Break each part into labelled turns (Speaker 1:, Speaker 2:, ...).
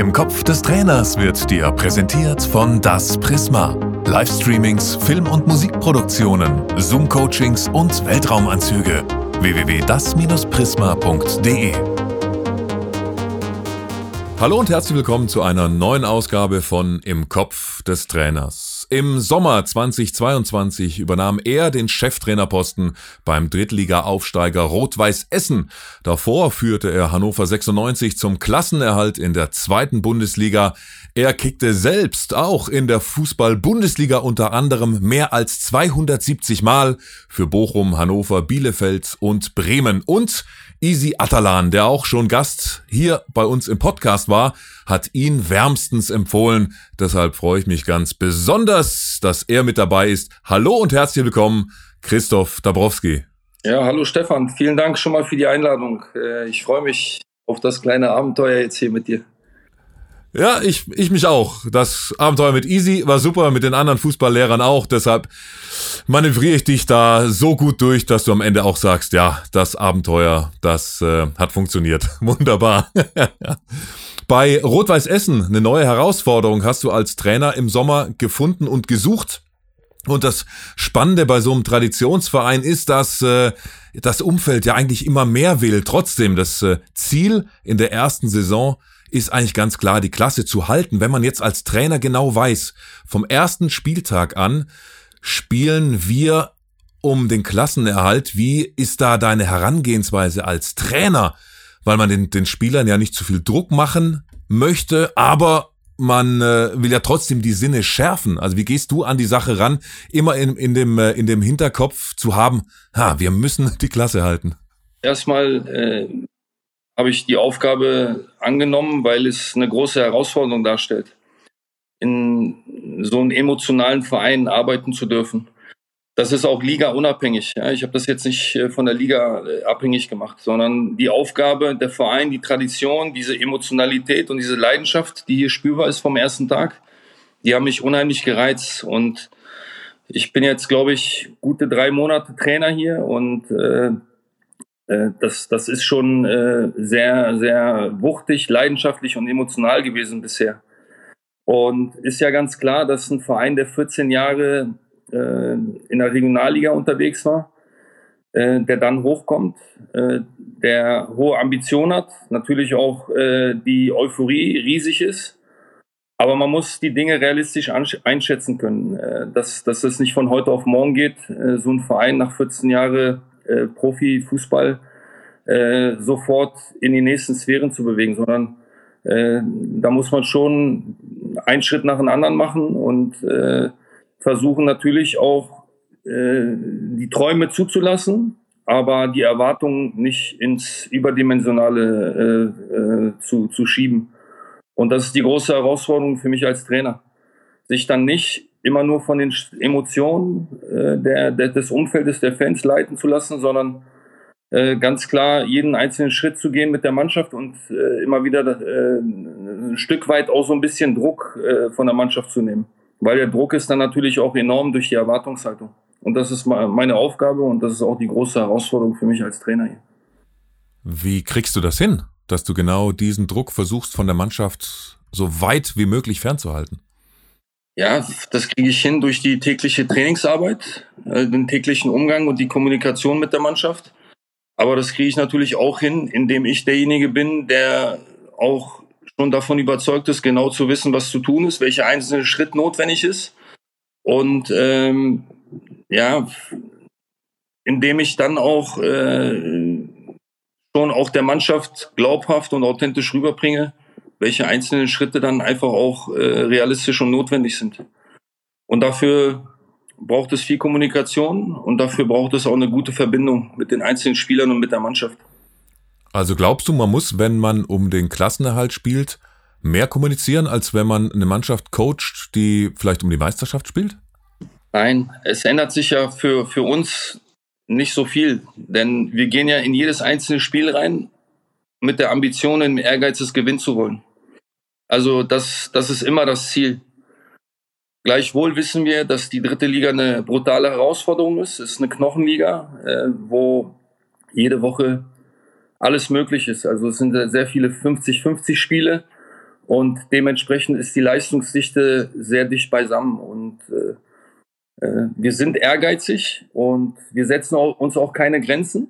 Speaker 1: Im Kopf des Trainers wird dir präsentiert von Das Prisma. Livestreamings, Film- und Musikproduktionen, Zoom-Coachings und Weltraumanzüge. www.das-prisma.de Hallo und herzlich willkommen zu einer neuen Ausgabe von Im Kopf des Trainers. Im Sommer 2022 übernahm er den Cheftrainerposten beim Drittliga-Aufsteiger Rot-Weiß Essen. Davor führte er Hannover 96 zum Klassenerhalt in der zweiten Bundesliga. Er kickte selbst auch in der Fußball-Bundesliga unter anderem mehr als 270 Mal für Bochum, Hannover, Bielefeld und Bremen. Und Easy Atalan, der auch schon Gast hier bei uns im Podcast war, hat ihn wärmstens empfohlen. Deshalb freue ich mich ganz besonders, dass er mit dabei ist. Hallo und herzlich willkommen, Christoph Dabrowski.
Speaker 2: Ja, hallo Stefan. Vielen Dank schon mal für die Einladung. Äh, ich freue mich auf das kleine Abenteuer jetzt hier mit dir.
Speaker 1: Ja, ich, ich mich auch. Das Abenteuer mit Easy war super, mit den anderen Fußballlehrern auch. Deshalb manövriere ich dich da so gut durch, dass du am Ende auch sagst, ja, das Abenteuer, das äh, hat funktioniert. Wunderbar. Bei Rot-Weiß Essen eine neue Herausforderung hast du als Trainer im Sommer gefunden und gesucht. Und das Spannende bei so einem Traditionsverein ist, dass äh, das Umfeld ja eigentlich immer mehr will. Trotzdem, das äh, Ziel in der ersten Saison ist eigentlich ganz klar, die Klasse zu halten. Wenn man jetzt als Trainer genau weiß, vom ersten Spieltag an spielen wir um den Klassenerhalt. Wie ist da deine Herangehensweise als Trainer? Weil man den, den Spielern ja nicht zu viel Druck machen möchte, aber man äh, will ja trotzdem die Sinne schärfen. Also wie gehst du an die Sache ran, immer in, in, dem, äh, in dem Hinterkopf zu haben, ha, wir müssen die Klasse halten?
Speaker 2: Erstmal äh, habe ich die Aufgabe angenommen, weil es eine große Herausforderung darstellt, in so einem emotionalen Verein arbeiten zu dürfen. Das ist auch Liga-unabhängig. Ja. Ich habe das jetzt nicht äh, von der Liga äh, abhängig gemacht, sondern die Aufgabe, der Verein, die Tradition, diese Emotionalität und diese Leidenschaft, die hier spürbar ist vom ersten Tag, die haben mich unheimlich gereizt. Und ich bin jetzt, glaube ich, gute drei Monate Trainer hier und äh, das, das ist schon äh, sehr, sehr wuchtig, leidenschaftlich und emotional gewesen bisher. Und ist ja ganz klar, dass ein Verein, der 14 Jahre äh, in der Regionalliga unterwegs war, äh, der dann hochkommt, äh, der hohe Ambition hat, natürlich auch äh, die Euphorie riesig ist. Aber man muss die Dinge realistisch einschätzen können, äh, dass, dass es nicht von heute auf morgen geht, äh, so ein Verein nach 14 Jahren äh, Profifußball äh, sofort in die nächsten Sphären zu bewegen, sondern äh, da muss man schon einen Schritt nach dem anderen machen und äh, versuchen natürlich auch äh, die Träume zuzulassen, aber die Erwartungen nicht ins Überdimensionale äh, äh, zu, zu schieben. Und das ist die große Herausforderung für mich als Trainer. Sich dann nicht immer nur von den Emotionen äh, der, der, des Umfeldes der Fans leiten zu lassen, sondern äh, ganz klar jeden einzelnen Schritt zu gehen mit der Mannschaft und äh, immer wieder äh, ein Stück weit auch so ein bisschen Druck äh, von der Mannschaft zu nehmen. Weil der Druck ist dann natürlich auch enorm durch die Erwartungshaltung. Und das ist meine Aufgabe und das ist auch die große Herausforderung für mich als Trainer hier.
Speaker 1: Wie kriegst du das hin, dass du genau diesen Druck versuchst von der Mannschaft so weit wie möglich fernzuhalten?
Speaker 2: Ja, das kriege ich hin durch die tägliche Trainingsarbeit, äh, den täglichen Umgang und die Kommunikation mit der Mannschaft. Aber das kriege ich natürlich auch hin, indem ich derjenige bin, der auch schon davon überzeugt ist, genau zu wissen, was zu tun ist, welcher einzelne Schritt notwendig ist. Und ähm, ja, indem ich dann auch äh, schon auch der Mannschaft glaubhaft und authentisch rüberbringe, welche einzelnen Schritte dann einfach auch äh, realistisch und notwendig sind. Und dafür braucht es viel Kommunikation und dafür braucht es auch eine gute Verbindung mit den einzelnen Spielern und mit der Mannschaft.
Speaker 1: Also glaubst du, man muss, wenn man um den Klassenerhalt spielt, mehr kommunizieren, als wenn man eine Mannschaft coacht, die vielleicht um die Meisterschaft spielt?
Speaker 2: Nein, es ändert sich ja für, für uns nicht so viel, denn wir gehen ja in jedes einzelne Spiel rein mit der Ambition, im Ehrgeiz, es gewinnen zu wollen. Also das, das ist immer das Ziel. Gleichwohl wissen wir, dass die dritte Liga eine brutale Herausforderung ist. Es ist eine Knochenliga, äh, wo jede Woche alles möglich ist. Also es sind sehr viele 50-50 Spiele Und dementsprechend ist die Leistungsdichte sehr dicht beisammen. Und äh, äh, wir sind ehrgeizig und wir setzen auch, uns auch keine Grenzen.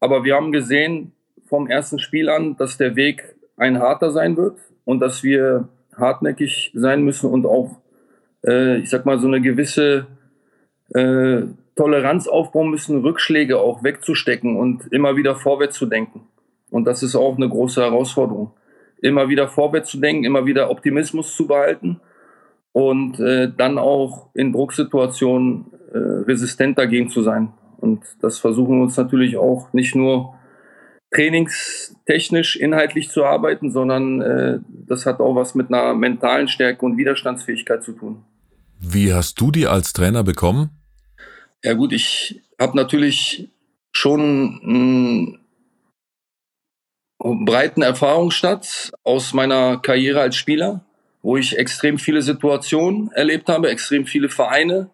Speaker 2: Aber wir haben gesehen vom ersten Spiel an, dass der Weg ein harter sein wird und dass wir hartnäckig sein müssen und auch, äh, ich sag mal, so eine gewisse äh, Toleranz aufbauen müssen, Rückschläge auch wegzustecken und immer wieder vorwärts zu denken. Und das ist auch eine große Herausforderung immer wieder vorwärts zu denken, immer wieder Optimismus zu behalten und äh, dann auch in Drucksituationen äh, resistent dagegen zu sein. Und das versuchen wir uns natürlich auch nicht nur trainingstechnisch inhaltlich zu arbeiten, sondern äh, das hat auch was mit einer mentalen Stärke und Widerstandsfähigkeit zu tun.
Speaker 1: Wie hast du die als Trainer bekommen?
Speaker 2: Ja gut, ich habe natürlich schon ein breiten Erfahrungsschatz aus meiner Karriere als Spieler, wo ich extrem viele Situationen erlebt habe, extrem viele Vereine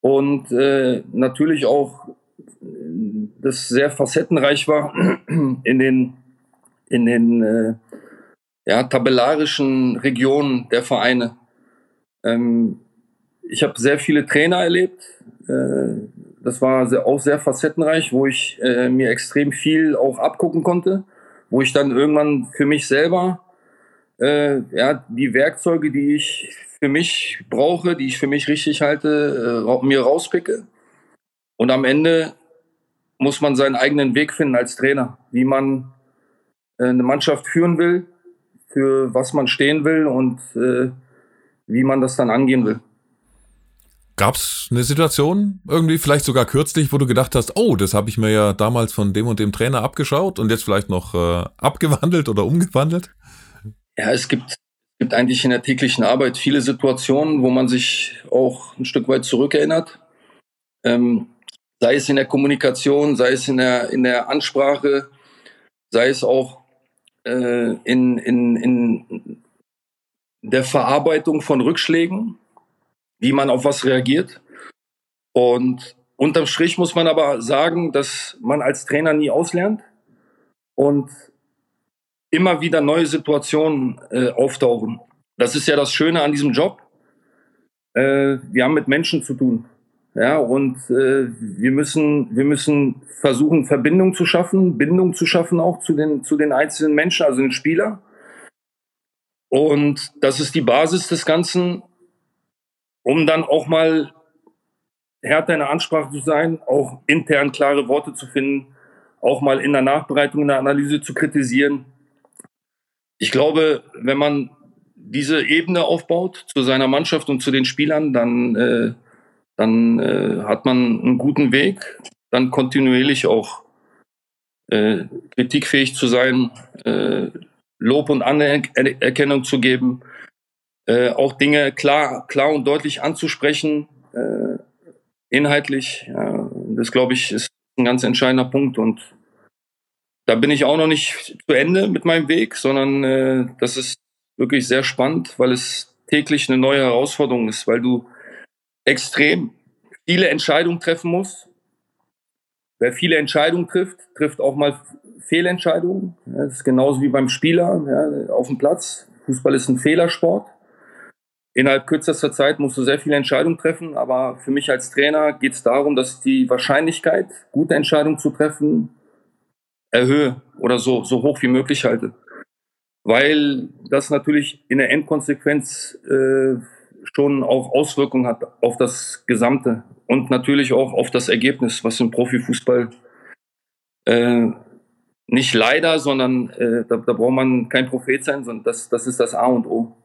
Speaker 2: und äh, natürlich auch das sehr facettenreich war in den in den äh, ja, tabellarischen Regionen der Vereine. Ähm, ich habe sehr viele Trainer erlebt. Äh, das war auch sehr facettenreich, wo ich äh, mir extrem viel auch abgucken konnte wo ich dann irgendwann für mich selber äh, ja, die Werkzeuge, die ich für mich brauche, die ich für mich richtig halte, mir rauspicke. Und am Ende muss man seinen eigenen Weg finden als Trainer, wie man äh, eine Mannschaft führen will, für was man stehen will und äh, wie man das dann angehen will.
Speaker 1: Gab es eine Situation, irgendwie vielleicht sogar kürzlich, wo du gedacht hast, oh, das habe ich mir ja damals von dem und dem Trainer abgeschaut und jetzt vielleicht noch äh, abgewandelt oder umgewandelt?
Speaker 2: Ja, es gibt, gibt eigentlich in der täglichen Arbeit viele Situationen, wo man sich auch ein Stück weit zurückerinnert. Ähm, sei es in der Kommunikation, sei es in der, in der Ansprache, sei es auch äh, in, in, in der Verarbeitung von Rückschlägen wie man auf was reagiert. Und unterm Strich muss man aber sagen, dass man als Trainer nie auslernt und immer wieder neue Situationen äh, auftauchen. Das ist ja das Schöne an diesem Job. Äh, wir haben mit Menschen zu tun. Ja, und äh, wir müssen, wir müssen versuchen, Verbindung zu schaffen, Bindung zu schaffen auch zu den, zu den einzelnen Menschen, also den Spieler. Und das ist die Basis des Ganzen um dann auch mal härter in der Ansprache zu sein, auch intern klare Worte zu finden, auch mal in der Nachbereitung, in der Analyse zu kritisieren. Ich glaube, wenn man diese Ebene aufbaut zu seiner Mannschaft und zu den Spielern, dann, äh, dann äh, hat man einen guten Weg, dann kontinuierlich auch äh, kritikfähig zu sein, äh, Lob und Anerkennung zu geben, äh, auch Dinge klar, klar und deutlich anzusprechen, äh, inhaltlich. Ja, das glaube ich ist ein ganz entscheidender Punkt und da bin ich auch noch nicht zu Ende mit meinem Weg, sondern äh, das ist wirklich sehr spannend, weil es täglich eine neue Herausforderung ist, weil du extrem viele Entscheidungen treffen musst. Wer viele Entscheidungen trifft, trifft auch mal Fehlentscheidungen. Das ist genauso wie beim Spieler ja, auf dem Platz. Fußball ist ein Fehlersport innerhalb kürzester Zeit musst du sehr viele Entscheidungen treffen, aber für mich als Trainer geht es darum, dass ich die Wahrscheinlichkeit, gute Entscheidungen zu treffen, erhöhe oder so, so hoch wie möglich halte. Weil das natürlich in der Endkonsequenz äh, schon auch Auswirkungen hat auf das Gesamte und natürlich auch auf das Ergebnis, was im Profifußball äh, nicht leider, sondern äh, da, da braucht man kein Prophet sein, sondern das, das ist das A und O.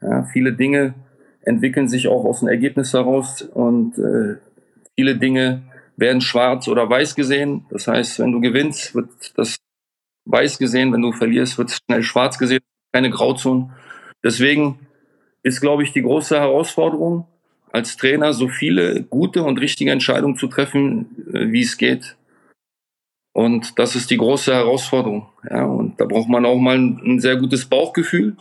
Speaker 2: Ja, viele Dinge entwickeln sich auch aus dem Ergebnis heraus und äh, viele Dinge werden schwarz oder weiß gesehen. Das heißt, wenn du gewinnst, wird das weiß gesehen, wenn du verlierst, wird es schnell schwarz gesehen, keine Grauzone. Deswegen ist, glaube ich, die große Herausforderung als Trainer, so viele gute und richtige Entscheidungen zu treffen, äh, wie es geht. Und das ist die große Herausforderung. Ja, und da braucht man auch mal ein, sehr gutes Bauchgefühl.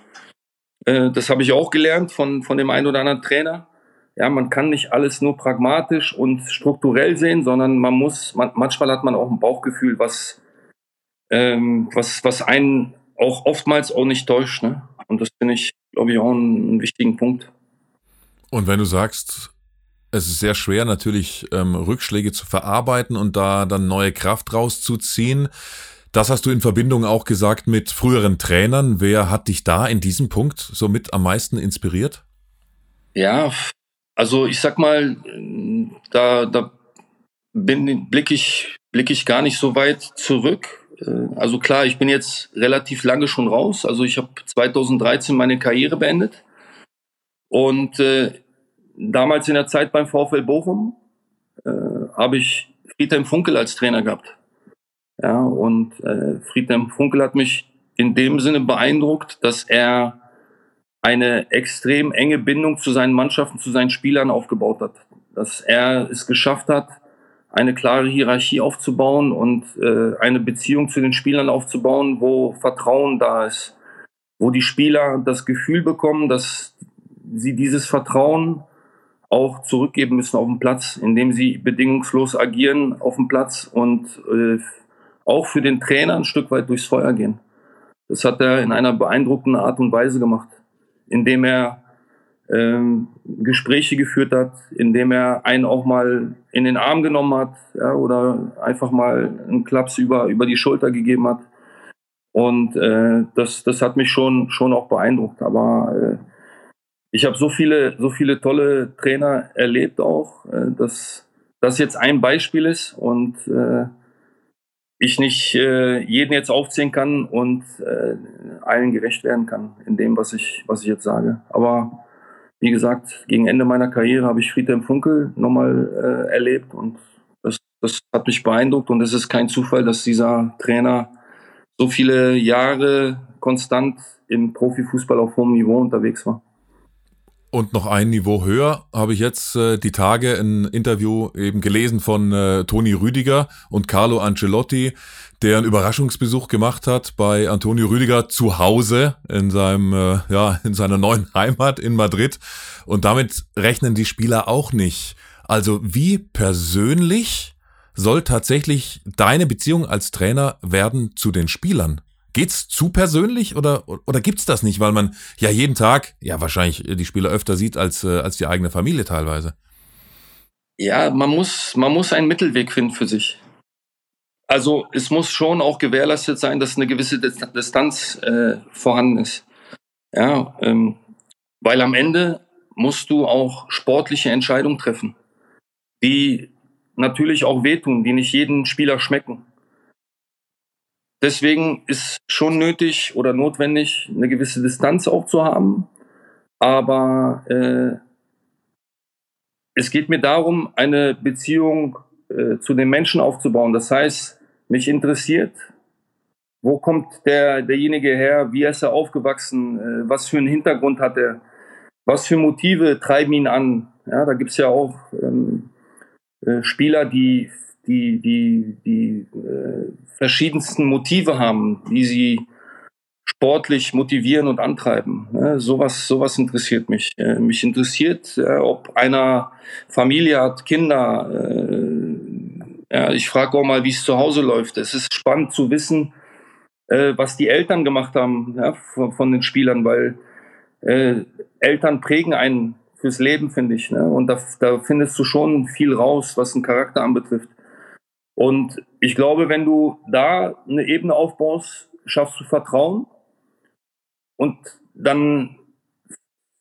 Speaker 2: Äh, das habe ich auch gelernt von, von dem einen oder anderen Trainer. Ja, man kann nicht alles nur pragmatisch und strukturell sehen, sondern man muss, man, manchmal hat man auch ein Bauchgefühl, was, ähm, was, was einen auch oftmals auch nicht täuscht. Ne? Und das finde ich, glaube ich, auch einen wichtigen Punkt.
Speaker 1: Und wenn du sagst, es ist sehr schwer, natürlich ähm, Rückschläge zu verarbeiten und da dann neue Kraft rauszuziehen. Das hast du in Verbindung auch gesagt mit früheren Trainern. Wer hat dich da in diesem Punkt so mit am meisten inspiriert?
Speaker 2: Ja, also ich sag mal, da, da bin, blicke ich, blick ich gar nicht so weit zurück. Äh, also klar, ich bin jetzt relativ lange schon raus. Also ich habe 2013 meine Karriere beendet. Und äh, damals in der Zeit beim VfL Bochum äh, habe ich Friedhelm Funkel als Trainer gehabt. Ja, und äh, Friedhelm Funkel hat mich in dem Sinne beeindruckt, dass er eine extrem enge Bindung zu seinen Mannschaften, zu seinen Spielern aufgebaut hat. Dass er es geschafft hat, eine klare Hierarchie aufzubauen und äh, eine Beziehung zu den Spielern aufzubauen, wo Vertrauen da ist, wo die Spieler das Gefühl bekommen, dass sie dieses Vertrauen auch zurückgeben müssen auf dem Platz, indem sie bedingungslos agieren auf dem Platz und äh, auch für den Trainer ein Stück weit durchs Feuer gehen. Das hat er in einer beeindruckenden Art und Weise gemacht, indem er ähm, Gespräche geführt hat, indem er einen auch mal in den Arm genommen hat ja, oder einfach mal einen Klaps über, über die Schulter gegeben hat. Und äh, das, das hat mich schon, schon auch beeindruckt. Aber äh, ich habe so viele, so viele tolle Trainer erlebt auch, äh, dass das jetzt ein Beispiel ist und äh, ich nicht äh, jeden jetzt aufzählen kann und äh, allen gerecht werden kann in dem, was ich, was ich jetzt sage. Aber wie gesagt, gegen Ende meiner Karriere habe ich Friedhelm Funkel nochmal äh, erlebt und das, das hat mich beeindruckt und es ist kein Zufall, dass dieser Trainer so viele Jahre konstant im Profifußball auf hohem Niveau unterwegs war.
Speaker 1: Und noch ein Niveau höher habe ich jetzt äh, die Tage ein Interview eben gelesen von äh, Toni Rüdiger und Carlo Ancelotti, der einen Überraschungsbesuch gemacht hat bei Antonio Rüdiger zu Hause in seinem äh, ja in seiner neuen Heimat in Madrid und damit rechnen die Spieler auch nicht. Also wie persönlich soll tatsächlich deine Beziehung als Trainer werden zu den Spielern? Geht's zu persönlich oder, oder gibt's das nicht, weil man ja jeden Tag, ja wahrscheinlich die Spieler öfter sieht als, äh, als die eigene Familie teilweise?
Speaker 2: Ja, man muss, man muss einen Mittelweg finden für sich. Also es muss schon auch gewährleistet sein, dass eine gewisse Distanz äh, vorhanden ist. Ja, ähm, weil am Ende musst du auch sportliche Entscheidungen treffen, die natürlich auch wehtun, die nicht jeden Spieler schmecken. Deswegen ist schon nötig oder notwendig, eine gewisse Distanz auch zu haben. Aber äh, es geht mir darum, eine Beziehung äh, zu den Menschen aufzubauen. Das heißt, mich interessiert, wo kommt der, derjenige her, wie ist er aufgewachsen, äh, was für einen Hintergrund hat er, was für Motive treiben ihn an. Ja, da gibt es ja auch ähm, äh, Spieler, die die, die, die äh, verschiedensten Motive haben, die sie sportlich motivieren und antreiben. Ne? Sowas, sowas interessiert mich. Äh, mich interessiert, äh, ob einer Familie hat, Kinder. Äh, ja, ich frage auch mal, wie es zu Hause läuft. Es ist spannend zu wissen, äh, was die Eltern gemacht haben ja, von, von, den Spielern, weil äh, Eltern prägen einen fürs Leben, finde ich. Ne? Und da, da findest du schon viel raus, was den Charakter anbetrifft. Und ich glaube, wenn du da eine Ebene aufbaust, schaffst du Vertrauen und dann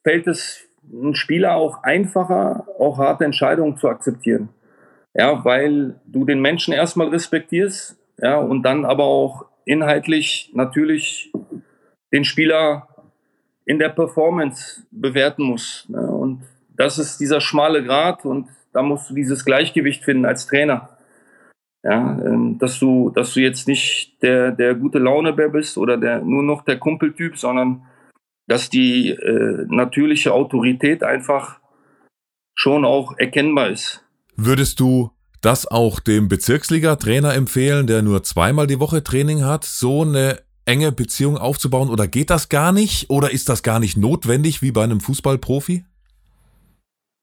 Speaker 2: fällt es einem Spieler auch einfacher, auch harte Entscheidungen zu akzeptieren. Ja, weil du den Menschen erstmal respektierst, ja, und dann aber auch inhaltlich natürlich den Spieler in der Performance bewerten musst. Ne? Und das ist dieser schmale Grat und da musst du dieses Gleichgewicht finden als Trainer. Ja, ähm, dass du, dass du jetzt nicht der, der gute Launebär bist oder der, nur noch der Kumpeltyp, sondern dass die äh, natürliche Autorität einfach schon auch erkennbar ist.
Speaker 1: Würdest du das auch dem Bezirksliga-Trainer empfehlen, der nur zweimal die Woche Training hat, so eine enge Beziehung aufzubauen? Oder geht das gar nicht? Oder ist das gar nicht notwendig wie bei einem Fußballprofi?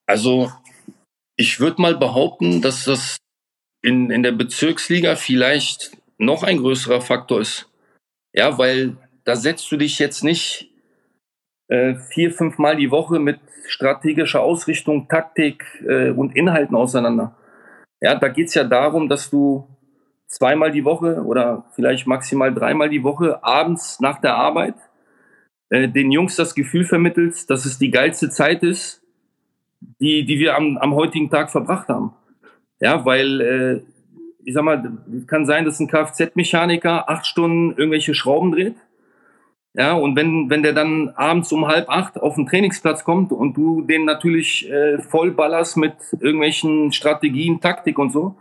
Speaker 2: Also, ich würde mal behaupten, dass das in, in der Bezirksliga vielleicht noch ein größerer Faktor ist. Ja, weil da setzt du dich jetzt nicht äh, vier, fünf Mal die Woche mit strategischer Ausrichtung, Taktik äh, und Inhalten auseinander. Ja, da geht es ja darum, dass du zweimal die Woche oder vielleicht maximal dreimal die Woche abends nach der Arbeit äh, den Jungs das Gefühl vermittelst, dass es die geilste Zeit ist, die, die wir am, am heutigen Tag verbracht haben. Ja, weil äh, ich sag mal, kann sein, dass ein Kfz-Mechaniker acht Stunden irgendwelche Schrauben dreht. Ja, und wenn, wenn der dann abends um halb acht auf den Trainingsplatz kommt und du den natürlich äh, voll ballerst mit irgendwelchen Strategien, Taktik und so,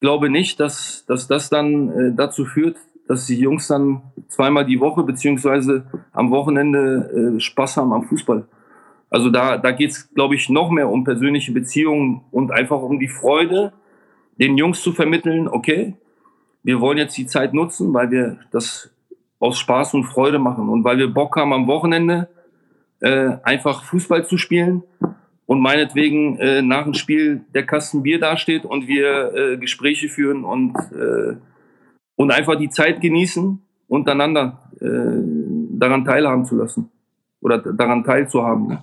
Speaker 2: glaube nicht, dass, dass das dann äh, dazu führt, dass die Jungs dann zweimal die Woche beziehungsweise am Wochenende äh, Spaß haben am Fußball. Also da, da geht es, glaube ich, noch mehr um persönliche Beziehungen und einfach um die Freude, den Jungs zu vermitteln, okay, wir wollen jetzt die Zeit nutzen, weil wir das aus Spaß und Freude machen und weil wir Bock haben am Wochenende äh, einfach Fußball zu spielen und meinetwegen äh, nach dem Spiel der Kasten Bier dasteht und wir äh, Gespräche führen und, äh, und einfach die Zeit genießen, untereinander äh, daran teilhaben zu lassen oder daran teilzuhaben. Ne?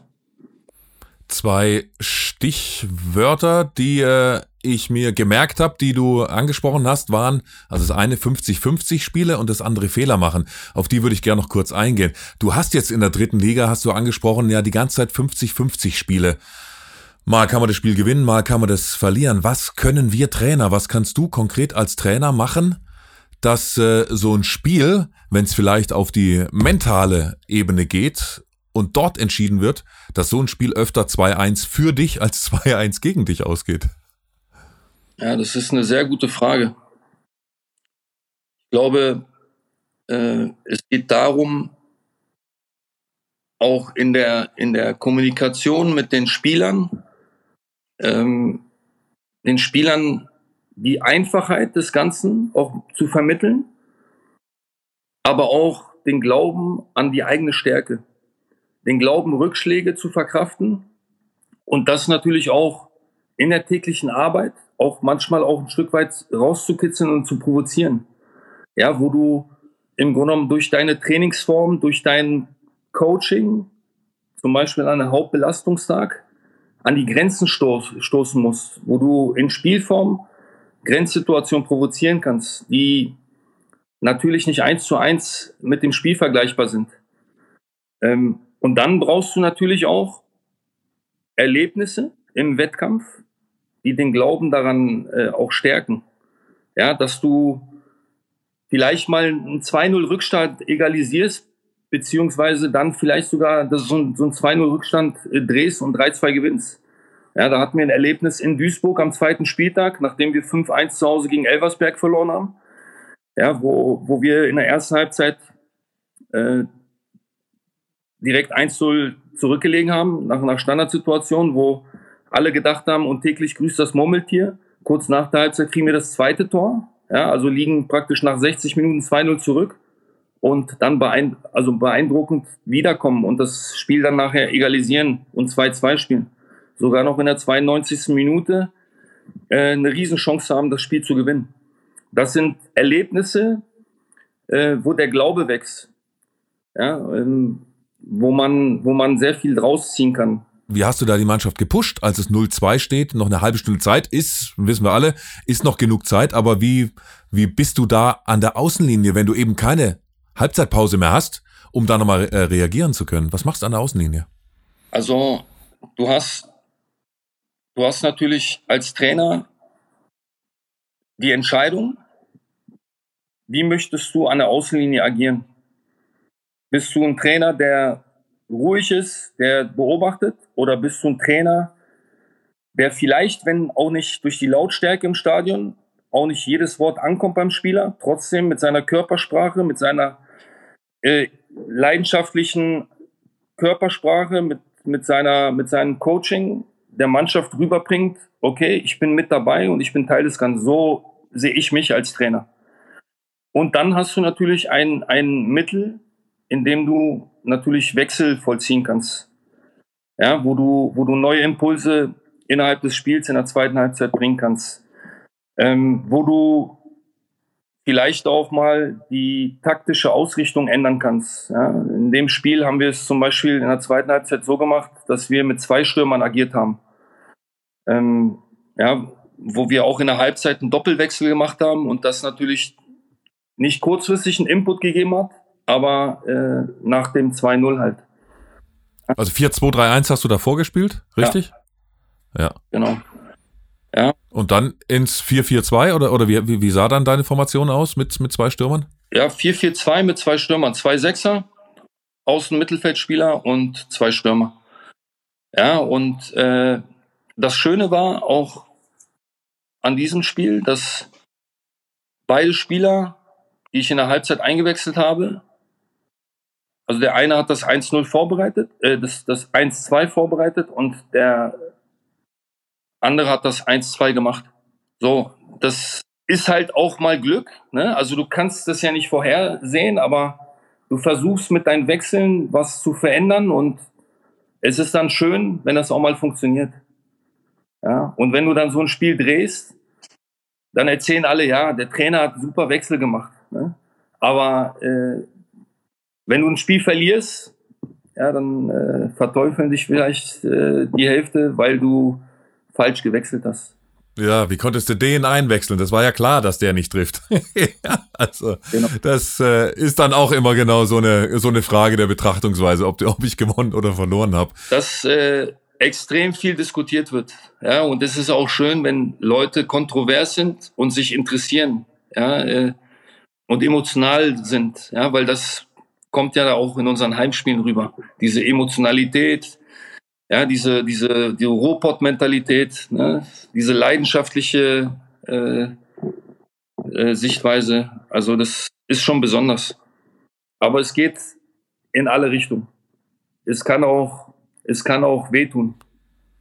Speaker 1: Zwei Stichwörter, die äh, ich mir gemerkt habe, die du angesprochen hast, waren, also das eine 50-50 Spiele und das andere Fehler machen. Auf die würde ich gerne noch kurz eingehen. Du hast jetzt in der dritten Liga, hast du angesprochen, ja die ganze Zeit 50-50 Spiele. Mal kann man das Spiel gewinnen, mal kann man das verlieren. Was können wir Trainer, was kannst du konkret als Trainer machen, dass äh, so ein Spiel, wenn es vielleicht auf die mentale Ebene geht und dort entschieden wird, dass so ein Spiel öfter 2-1 für dich als 2-1 gegen dich ausgeht?
Speaker 2: Ja, das ist eine sehr gute Frage. Ich glaube, äh, es geht darum, auch in der, in der Kommunikation mit den Spielern, ähm, den Spielern die Einfachheit des Ganzen auch zu vermitteln, aber auch den Glauben an die eigene Stärke, den Glauben, Rückschläge zu verkraften und das natürlich auch in der täglichen Arbeit auch manchmal auch ein Stück weit rauszukitzeln und zu provozieren. Ja, wo du im Grunde genommen durch deine Trainingsform, durch dein Coaching, zum Beispiel an einem Hauptbelastungstag, an die Grenzen stoß, stoßen musst, wo du in Spielform Grenzsituationen provozieren kannst, die natürlich nicht eins zu eins mit dem Spiel vergleichbar sind. Ähm, und dann brauchst du natürlich auch Erlebnisse im Wettkampf, die den Glauben daran äh, auch stärken. Ja, dass du vielleicht mal einen 2-0 Rückstand egalisierst, beziehungsweise dann vielleicht sogar das so ein, so ein 2-0 Rückstand äh, drehst und 3-2 gewinnst. Ja, da hatten wir ein Erlebnis in Duisburg am zweiten Spieltag, nachdem wir 5-1 zu Hause gegen Elversberg verloren haben. Ja, wo, wo wir in der ersten Halbzeit äh, direkt 1-0 zurückgelegen haben, nach einer Standardsituation, wo alle gedacht haben, und täglich grüßt das Murmeltier. Kurz nach der Halbzeit kriegen wir das zweite Tor. Ja, also liegen praktisch nach 60 Minuten 2-0 zurück und dann also beeindruckend wiederkommen und das Spiel dann nachher egalisieren und 2-2 spielen. Sogar noch in der 92. Minute äh, eine Riesenchance haben, das Spiel zu gewinnen. Das sind Erlebnisse, äh, wo der Glaube wächst. Ja, ähm, wo man, wo man sehr viel draus ziehen kann.
Speaker 1: Wie hast du da die Mannschaft gepusht, als es 0-2 steht? Noch eine halbe Stunde Zeit ist, wissen wir alle, ist noch genug Zeit. Aber wie, wie bist du da an der Außenlinie, wenn du eben keine Halbzeitpause mehr hast, um da nochmal äh, reagieren zu können? Was machst du an der Außenlinie?
Speaker 2: Also, du hast, du hast natürlich als Trainer die Entscheidung, wie möchtest du an der Außenlinie agieren? Bist du ein Trainer, der ruhig ist, der beobachtet? Oder bist du ein Trainer, der vielleicht, wenn auch nicht durch die Lautstärke im Stadion, auch nicht jedes Wort ankommt beim Spieler, trotzdem mit seiner Körpersprache, mit seiner äh, leidenschaftlichen Körpersprache, mit, mit, seiner, mit seinem Coaching der Mannschaft rüberbringt, okay, ich bin mit dabei und ich bin Teil des Ganzen. So sehe ich mich als Trainer. Und dann hast du natürlich ein, ein Mittel, in dem du natürlich Wechsel vollziehen kannst. Ja, wo du, wo du neue Impulse innerhalb des Spiels in der zweiten Halbzeit bringen kannst. Ähm, wo du vielleicht auch mal die taktische Ausrichtung ändern kannst. Ja, in dem Spiel haben wir es zum Beispiel in der zweiten Halbzeit so gemacht, dass wir mit zwei Stürmern agiert haben. Ähm, ja, wo wir auch in der Halbzeit einen Doppelwechsel gemacht haben und das natürlich nicht kurzfristig einen Input gegeben hat, aber äh, nach dem 2-0 halt.
Speaker 1: Also 4-2-3-1 hast du da vorgespielt, richtig?
Speaker 2: Ja. ja. Genau.
Speaker 1: Ja. Und dann ins 4-4-2 oder, oder wie, wie, sah dann deine Formation aus mit, mit zwei Stürmern?
Speaker 2: Ja, 4-4-2 mit zwei Stürmern. Zwei Sechser, Außen Mittelfeldspieler und zwei Stürmer. Ja, und äh, das Schöne war auch an diesem Spiel, dass beide Spieler, die ich in der Halbzeit eingewechselt habe, also der eine hat das 1-0 vorbereitet, äh, das, das 1-2 vorbereitet und der andere hat das 1-2 gemacht. So, das ist halt auch mal Glück. Ne? Also du kannst das ja nicht vorhersehen, aber du versuchst mit deinen Wechseln was zu verändern und es ist dann schön, wenn das auch mal funktioniert. Ja? Und wenn du dann so ein Spiel drehst, dann erzählen alle, ja, der Trainer hat super Wechsel gemacht. Ne? Aber äh, wenn du ein Spiel verlierst, ja, dann äh, verteufeln dich vielleicht äh, die Hälfte, weil du falsch gewechselt hast.
Speaker 1: Ja, wie konntest du den einwechseln? Das war ja klar, dass der nicht trifft. ja, also genau. das äh, ist dann auch immer genau so eine so eine Frage der Betrachtungsweise, ob, ob ich gewonnen oder verloren habe.
Speaker 2: Dass äh, extrem viel diskutiert wird, ja, und es ist auch schön, wenn Leute kontrovers sind und sich interessieren, ja, äh, und emotional sind, ja, weil das kommt ja auch in unseren Heimspielen rüber. Diese Emotionalität, ja, diese, diese, die Robot-Mentalität, ne? diese leidenschaftliche äh, äh, Sichtweise. Also das ist schon besonders. Aber es geht in alle Richtungen. Es kann auch, es kann auch wehtun.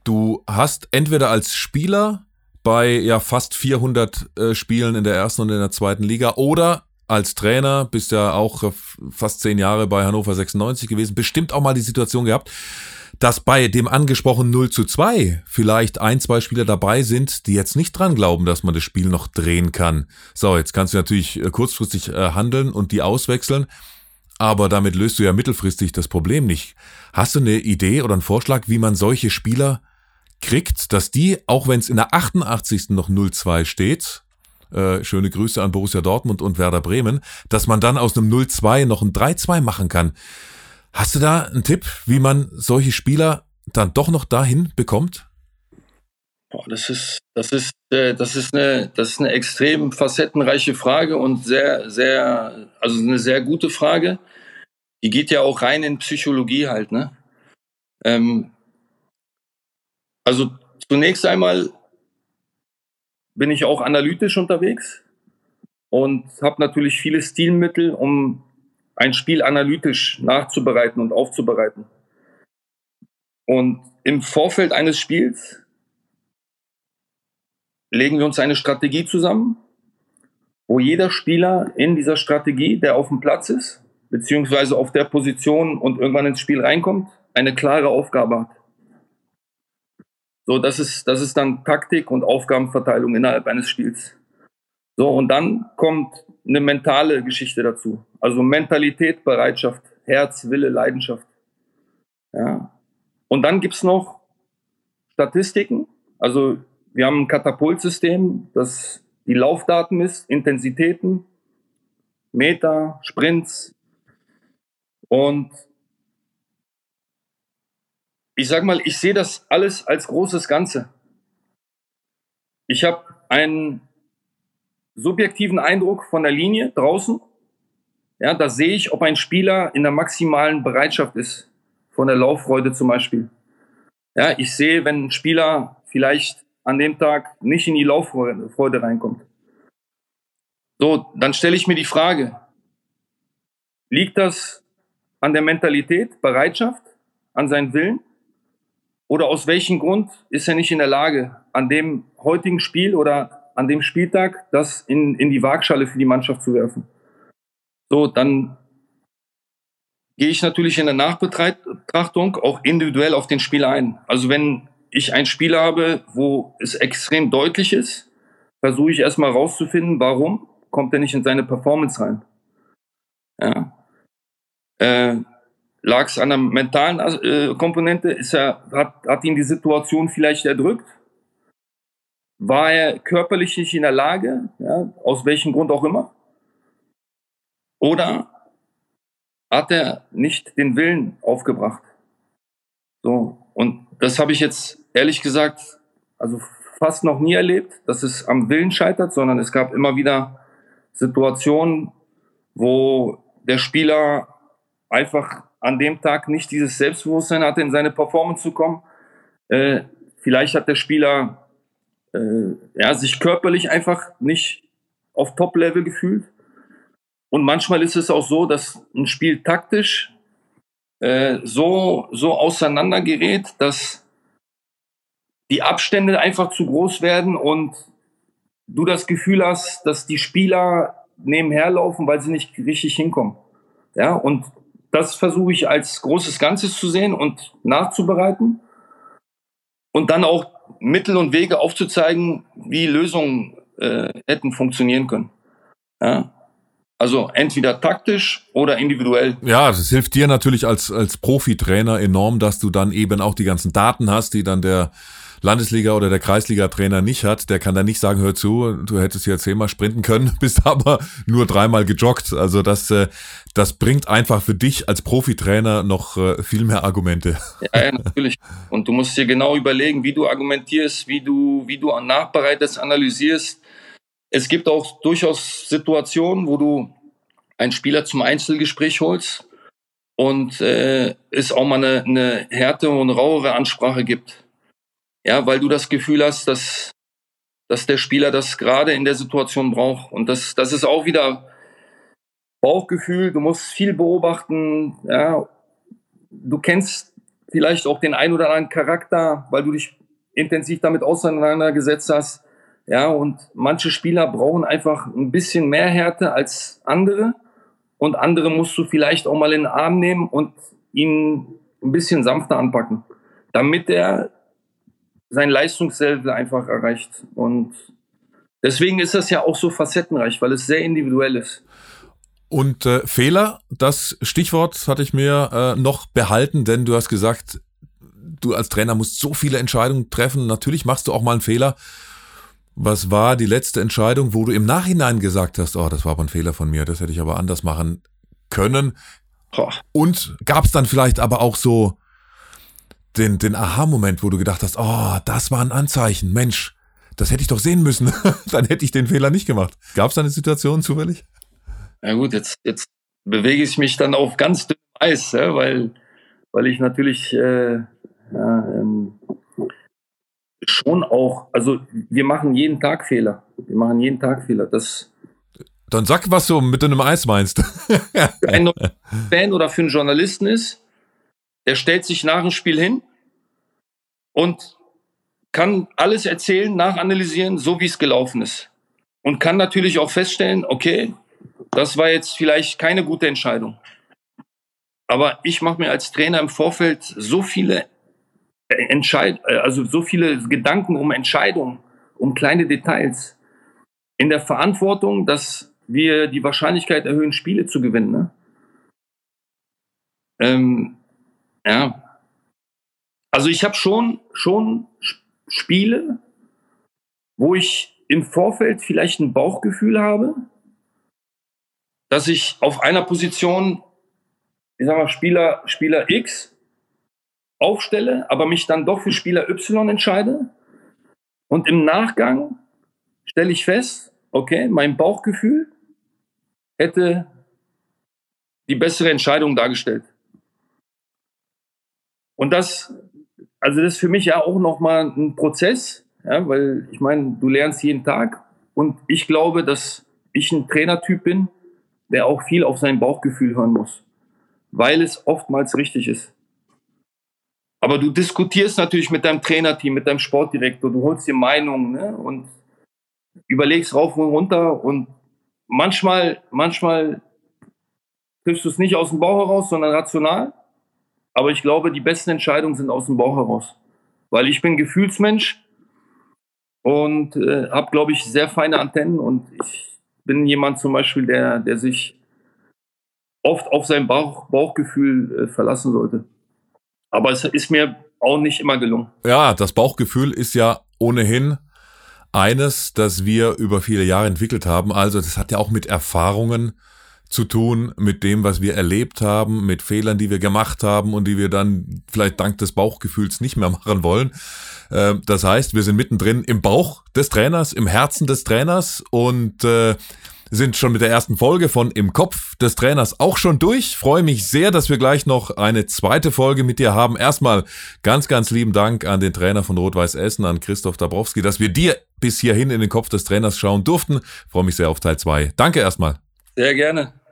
Speaker 1: Du hast entweder als Spieler bei ja fast 400 äh, Spielen in der ersten und in der zweiten Liga oder als Trainer, bist ja auch äh, fast zehn Jahre bei Hannover 96 gewesen, bestimmt auch mal die Situation gehabt, dass bei dem angesprochenen 0 zu 2 vielleicht ein, zwei Spieler dabei sind, die jetzt nicht dran glauben, dass man das Spiel noch drehen kann. So, jetzt kannst du natürlich äh, kurzfristig äh, handeln und die auswechseln, aber damit löst du ja mittelfristig das Problem nicht. Hast du eine Idee oder einen Vorschlag, wie man solche Spieler kriegt, dass die, auch wenn es in der 88. noch 0-2 steht, äh, schöne Grüße an Borussia Dortmund und Werder Bremen, dass man dann aus einem 0-2 noch ein 3-2 machen kann. Hast du da einen Tipp, wie man solche Spieler dann doch noch dahin bekommt?
Speaker 2: Boah, das ist, das ist, äh, das ist eine, das ist eine extrem facettenreiche Frage und sehr, sehr, also eine sehr gute Frage. Die geht ja auch rein in Psychologie halt, ne? Ähm, also zunächst einmal bin ich auch analytisch unterwegs und habe natürlich viele Stilmittel, um ein Spiel analytisch nachzubereiten und aufzubereiten. Und im Vorfeld eines Spiels legen wir uns eine Strategie zusammen, wo jeder Spieler in dieser Strategie, der auf dem Platz ist, beziehungsweise auf der Position und irgendwann ins Spiel reinkommt, eine klare Aufgabe hat. So, das ist, das ist dann Taktik und Aufgabenverteilung innerhalb eines Spiels. So, und dann kommt eine mentale Geschichte dazu. Also Mentalität, Bereitschaft, Herz, Wille, Leidenschaft. Ja. Und dann gibt's noch Statistiken. Also wir haben ein Katapultsystem, das die Laufdaten misst, Intensitäten, Meter, Sprints. Und ich sag mal, ich sehe das alles als großes Ganze. Ich habe einen subjektiven Eindruck von der Linie draußen. Ja, da sehe ich, ob ein Spieler in der maximalen Bereitschaft ist, von der Lauffreude zum Beispiel. Ja, ich sehe, wenn ein Spieler vielleicht an dem Tag nicht in die Lauffreude reinkommt. So, dann stelle ich mir die Frage, liegt das an der Mentalität, Bereitschaft, an seinen Willen? Oder aus welchem Grund ist er nicht in der Lage, an dem heutigen Spiel oder an dem Spieltag das in, in die Waagschale für die Mannschaft zu werfen. So, dann gehe ich natürlich in der Nachbetrachtung auch individuell auf den Spieler ein. Also wenn ich ein Spiel habe, wo es extrem deutlich ist, versuche ich erstmal rauszufinden, warum kommt er nicht in seine Performance rein. Ja. Äh, Lag es an der mentalen äh, Komponente? Ist er, hat, hat ihn die Situation vielleicht erdrückt? War er körperlich nicht in der Lage, ja, aus welchem Grund auch immer? Oder hat er nicht den Willen aufgebracht? So, und das habe ich jetzt ehrlich gesagt, also fast noch nie erlebt, dass es am Willen scheitert, sondern es gab immer wieder Situationen, wo der Spieler einfach an dem Tag nicht dieses Selbstbewusstsein hatte, in seine Performance zu kommen. Äh, vielleicht hat der Spieler äh, ja, sich körperlich einfach nicht auf Top-Level gefühlt. Und manchmal ist es auch so, dass ein Spiel taktisch äh, so, so auseinandergerät, dass die Abstände einfach zu groß werden und du das Gefühl hast, dass die Spieler nebenher laufen, weil sie nicht richtig hinkommen. Ja, und das versuche ich als großes Ganzes zu sehen und nachzubereiten und dann auch Mittel und Wege aufzuzeigen, wie Lösungen äh, hätten funktionieren können. Ja? Also entweder taktisch oder individuell.
Speaker 1: Ja, das hilft dir natürlich als, als Profitrainer enorm, dass du dann eben auch die ganzen Daten hast, die dann der Landesliga oder der Kreisliga-Trainer nicht hat, der kann dann nicht sagen, hör zu, du hättest hier zehnmal sprinten können, bist aber nur dreimal gejoggt. Also das, äh, das bringt einfach für dich als Profitrainer noch äh, viel mehr Argumente.
Speaker 2: Ja, ja, natürlich. Und du musst dir genau überlegen, wie du argumentierst, wie du, wie du nachbereitest, analysierst. Es gibt auch durchaus Situationen, wo du einen Spieler zum Einzelgespräch holst und äh, es auch mal eine, eine härte und rauere Ansprache gibt. Ja, weil du das Gefühl hast, dass, dass der Spieler das gerade in der Situation braucht. Und das, das ist auch wieder Bauchgefühl. Du musst viel beobachten. Ja, du kennst vielleicht auch den ein oder anderen Charakter, weil du dich intensiv damit auseinandergesetzt hast. Ja, und manche Spieler brauchen einfach ein bisschen mehr Härte als andere. Und andere musst du vielleicht auch mal in den Arm nehmen und ihn ein bisschen sanfter anpacken, damit er sein Leistungslevel einfach erreicht. Und deswegen ist das ja auch so facettenreich, weil es sehr individuell ist.
Speaker 1: Und äh, Fehler, das Stichwort hatte ich mir äh, noch behalten, denn du hast gesagt, du als Trainer musst so viele Entscheidungen treffen. Natürlich machst du auch mal einen Fehler. Was war die letzte Entscheidung, wo du im Nachhinein gesagt hast, oh, das war aber ein Fehler von mir, das hätte ich aber anders machen können? Boah. Und gab es dann vielleicht aber auch so den, den Aha-Moment, wo du gedacht hast, oh, das war ein Anzeichen, Mensch, das hätte ich doch sehen müssen, dann hätte ich den Fehler nicht gemacht. Gab es da eine Situation zufällig?
Speaker 2: Ja gut, jetzt, jetzt bewege ich mich dann auf ganz dünnem Eis, ja, weil, weil ich natürlich äh, ja, ähm, schon auch, also wir machen jeden Tag Fehler. Wir machen jeden Tag Fehler. Das,
Speaker 1: dann sag, was du mit einem Eis meinst.
Speaker 2: für einen Fan oder für einen Journalisten ist, der stellt sich nach dem Spiel hin und kann alles erzählen, nachanalysieren, so wie es gelaufen ist. Und kann natürlich auch feststellen, okay, das war jetzt vielleicht keine gute Entscheidung. Aber ich mache mir als Trainer im Vorfeld so viele Entscheid also so viele Gedanken um Entscheidungen, um kleine Details. In der Verantwortung, dass wir die Wahrscheinlichkeit erhöhen, Spiele zu gewinnen. Ne? Ähm, ja. Also ich habe schon, schon Spiele, wo ich im Vorfeld vielleicht ein Bauchgefühl habe, dass ich auf einer Position, ich sag mal, Spieler, Spieler X aufstelle, aber mich dann doch für Spieler Y entscheide. Und im Nachgang stelle ich fest, okay, mein Bauchgefühl hätte die bessere Entscheidung dargestellt. Und das, also das ist für mich ja auch nochmal ein Prozess, ja, weil ich meine, du lernst jeden Tag und ich glaube, dass ich ein Trainertyp bin, der auch viel auf sein Bauchgefühl hören muss, weil es oftmals richtig ist. Aber du diskutierst natürlich mit deinem Trainerteam, mit deinem Sportdirektor, du holst dir Meinungen ne, und überlegst rauf und runter und manchmal, manchmal triffst du es nicht aus dem Bauch heraus, sondern rational. Aber ich glaube, die besten Entscheidungen sind aus dem Bauch heraus. Weil ich bin Gefühlsmensch und äh, habe, glaube ich, sehr feine Antennen und ich bin jemand zum Beispiel, der, der sich oft auf sein Bauch, Bauchgefühl äh, verlassen sollte. Aber es ist mir auch nicht immer gelungen.
Speaker 1: Ja, das Bauchgefühl ist ja ohnehin eines, das wir über viele Jahre entwickelt haben. Also das hat ja auch mit Erfahrungen zu tun, mit dem, was wir erlebt haben, mit Fehlern, die wir gemacht haben und die wir dann vielleicht dank des Bauchgefühls nicht mehr machen wollen. Ähm, das heißt, wir sind mittendrin im Bauch des Trainers, im Herzen des Trainers und äh, sind schon mit der ersten Folge von Im Kopf des Trainers auch schon durch. Freue mich sehr, dass wir gleich noch eine zweite Folge mit dir haben. Erstmal ganz, ganz lieben Dank an den Trainer von Rot-Weiß Essen, an Christoph Dabrowski, dass wir dir bis hierhin in den Kopf des Trainers schauen durften. Freue mich sehr auf Teil 2. Danke erstmal.
Speaker 2: Sehr gerne.